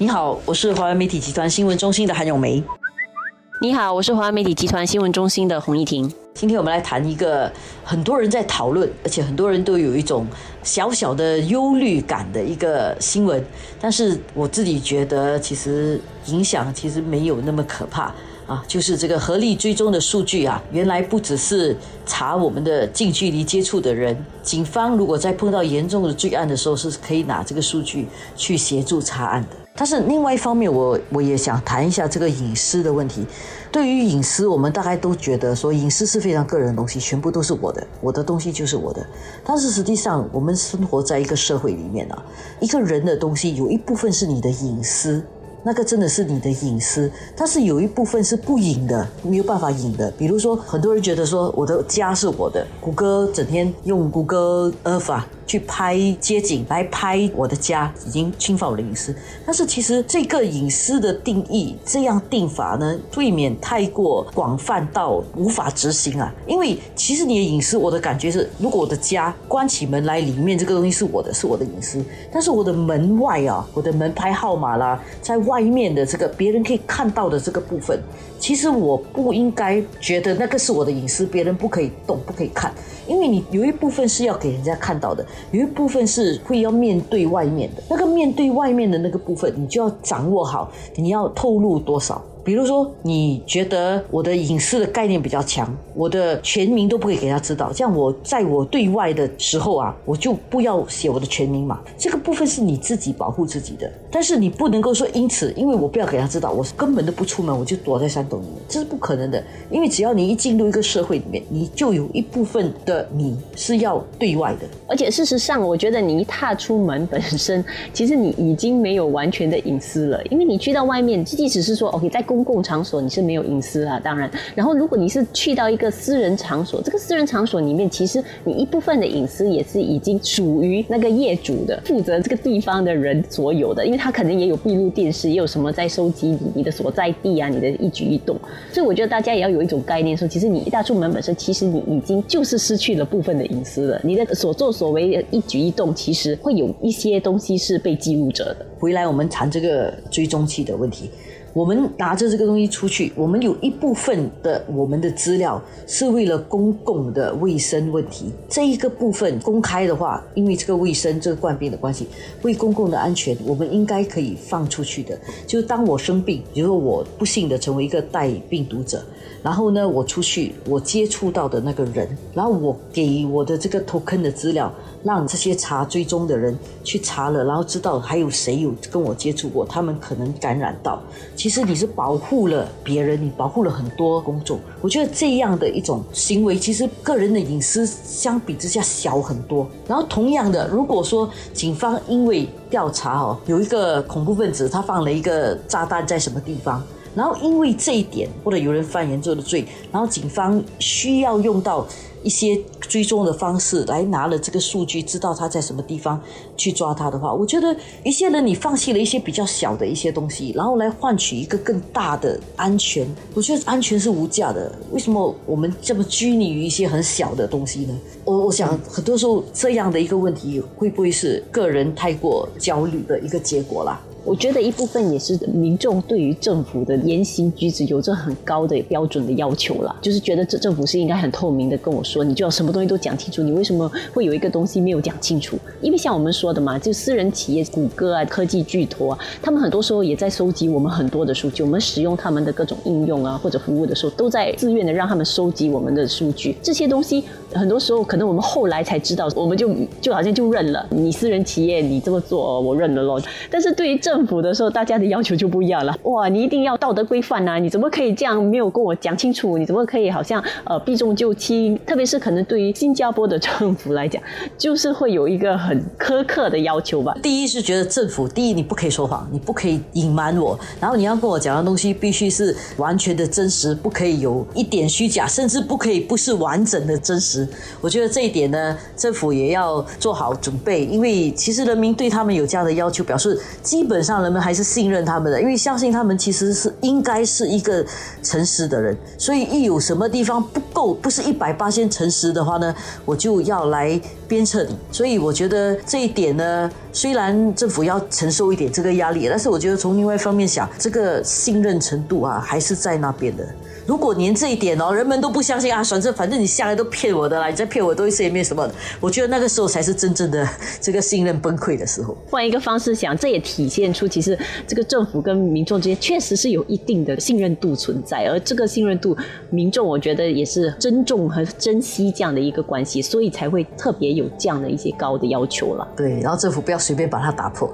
你好，我是华为媒体集团新闻中心的韩永梅。你好，我是华为媒体集团新闻中心的洪一婷。今天我们来谈一个很多人在讨论，而且很多人都有一种小小的忧虑感的一个新闻。但是我自己觉得，其实影响其实没有那么可怕啊。就是这个合力追踪的数据啊，原来不只是查我们的近距离接触的人，警方如果在碰到严重的罪案的时候，是可以拿这个数据去协助查案的。但是另外一方面，我我也想谈一下这个隐私的问题。对于隐私，我们大概都觉得说隐私是非常个人的东西，全部都是我的，我的东西就是我的。但是实际上，我们生活在一个社会里面啊，一个人的东西有一部分是你的隐私。那个真的是你的隐私，但是有一部分是不隐的，没有办法隐的。比如说，很多人觉得说我的家是我的，谷歌整天用谷歌 Earth 去拍街景来拍我的家，已经侵犯我的隐私。但是其实这个隐私的定义这样定法呢，未免太过广泛到无法执行啊。因为其实你的隐私，我的感觉是，如果我的家关起门来，里面这个东西是我的，是我的隐私。但是我的门外啊，我的门牌号码啦，在外面的这个别人可以看到的这个部分，其实我不应该觉得那个是我的隐私，别人不可以动，不可以看，因为你有一部分是要给人家看到的，有一部分是会要面对外面的，那个面对外面的那个部分，你就要掌握好，你要透露多少。比如说，你觉得我的隐私的概念比较强，我的全名都不可以给他知道，这样我在我对外的时候啊，我就不要写我的全名嘛。这个部分是你自己保护自己的，但是你不能够说因此，因为我不要给他知道，我是根本都不出门，我就躲在山洞里面，这是不可能的。因为只要你一进入一个社会里面，你就有一部分的你是要对外的。而且事实上，我觉得你一踏出门本身，其实你已经没有完全的隐私了，因为你去到外面，即使是说 OK 在。公共场所你是没有隐私啊，当然。然后如果你是去到一个私人场所，这个私人场所里面，其实你一部分的隐私也是已经属于那个业主的，负责这个地方的人所有的，因为他可能也有闭路电视，也有什么在收集你你的所在地啊，你的一举一动。所以我觉得大家也要有一种概念，说其实你一大出门本身，其实你已经就是失去了部分的隐私了。你的所作所为一举一动，其实会有一些东西是被记录着的。回来我们谈这个追踪器的问题。我们拿着这个东西出去，我们有一部分的我们的资料是为了公共的卫生问题。这一个部分公开的话，因为这个卫生、这个冠病的关系，为公共的安全，我们应该可以放出去的。就是当我生病，比如说我不幸的成为一个带病毒者。然后呢，我出去，我接触到的那个人，然后我给我的这个 token 的资料，让这些查追踪的人去查了，然后知道还有谁有跟我接触过，他们可能感染到。其实你是保护了别人，你保护了很多公众。我觉得这样的一种行为，其实个人的隐私相比之下小很多。然后同样的，如果说警方因为调查哦，有一个恐怖分子他放了一个炸弹在什么地方。然后因为这一点，或者有人犯严重的罪，然后警方需要用到一些追踪的方式来拿了这个数据，知道他在什么地方去抓他的话，我觉得一些人你放弃了一些比较小的一些东西，然后来换取一个更大的安全，我觉得安全是无价的。为什么我们这么拘泥于一些很小的东西呢？我我想很多时候这样的一个问题，会不会是个人太过焦虑的一个结果啦？我觉得一部分也是民众对于政府的言行举止有着很高的标准的要求啦，就是觉得这政府是应该很透明的跟我说，你就要什么东西都讲清楚，你为什么会有一个东西没有讲清楚？因为像我们说的嘛，就私人企业、谷歌啊、科技巨头啊，他们很多时候也在收集我们很多的数据，我们使用他们的各种应用啊或者服务的时候，都在自愿的让他们收集我们的数据。这些东西很多时候可能我们后来才知道，我们就就好像就认了，你私人企业你这么做，我认了咯。但是对于政政府的时候，大家的要求就不一样了。哇，你一定要道德规范呐！你怎么可以这样没有跟我讲清楚？你怎么可以好像呃避重就轻？特别是可能对于新加坡的政府来讲，就是会有一个很苛刻的要求吧。第一是觉得政府，第一你不可以说谎，你不可以隐瞒我，然后你要跟我讲的东西必须是完全的真实，不可以有一点虚假，甚至不可以不是完整的真实。我觉得这一点呢，政府也要做好准备，因为其实人民对他们有这样的要求，表示基本上人们。还是信任他们的，因为相信他们其实是应该是一个诚实的人，所以一有什么地方不够，不是一百八千诚实的话呢，我就要来鞭策你。所以我觉得这一点呢，虽然政府要承受一点这个压力，但是我觉得从另外一方面想，这个信任程度啊，还是在那边的。如果连这一点哦，人们都不相信啊，反正反正你下来都骗我的啦，你再骗我多一次也没什么。我觉得那个时候才是真正的这个信任崩溃的时候。换一个方式想，这也体现出其实这个政府跟民众之间确实是有一定的信任度存在，而这个信任度，民众我觉得也是尊重和珍惜这样的一个关系，所以才会特别有有这样的一些高的要求了。对，然后政府不要随便把它打破。